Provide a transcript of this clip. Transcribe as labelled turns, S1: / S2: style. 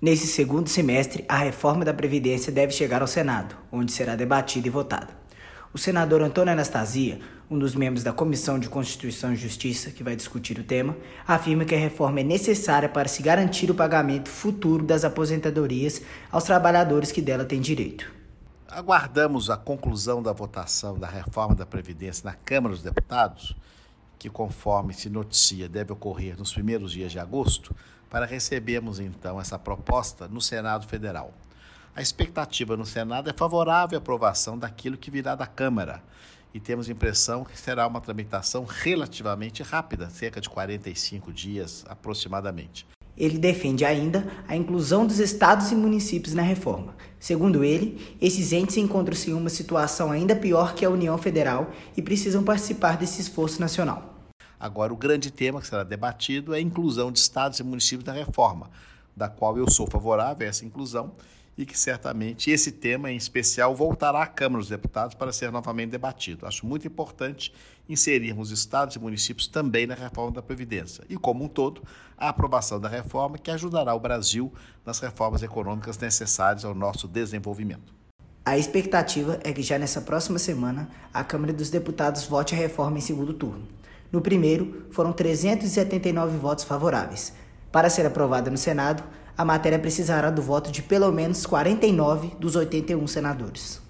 S1: Nesse segundo semestre, a reforma da Previdência deve chegar ao Senado, onde será debatida e votada. O senador Antônio Anastasia, um dos membros da Comissão de Constituição e Justiça, que vai discutir o tema, afirma que a reforma é necessária para se garantir o pagamento futuro das aposentadorias aos trabalhadores que dela têm direito.
S2: Aguardamos a conclusão da votação da reforma da Previdência na Câmara dos Deputados, que, conforme se noticia, deve ocorrer nos primeiros dias de agosto, para recebermos então essa proposta no Senado Federal. A expectativa no Senado é favorável à aprovação daquilo que virá da Câmara e temos a impressão que será uma tramitação relativamente rápida, cerca de 45 dias aproximadamente.
S1: Ele defende ainda a inclusão dos estados e municípios na reforma. Segundo ele, esses entes encontram-se em uma situação ainda pior que a União Federal e precisam participar desse esforço nacional.
S2: Agora, o grande tema que será debatido é a inclusão de estados e municípios na reforma, da qual eu sou favorável a essa inclusão e que certamente esse tema em especial voltará à Câmara dos Deputados para ser novamente debatido. Acho muito importante inserirmos estados e municípios também na reforma da Previdência e, como um todo, a aprovação da reforma que ajudará o Brasil nas reformas econômicas necessárias ao nosso desenvolvimento.
S1: A expectativa é que já nessa próxima semana a Câmara dos Deputados vote a reforma em segundo turno. No primeiro, foram 379 votos favoráveis. Para ser aprovada no Senado, a matéria precisará do voto de pelo menos 49 dos 81 senadores.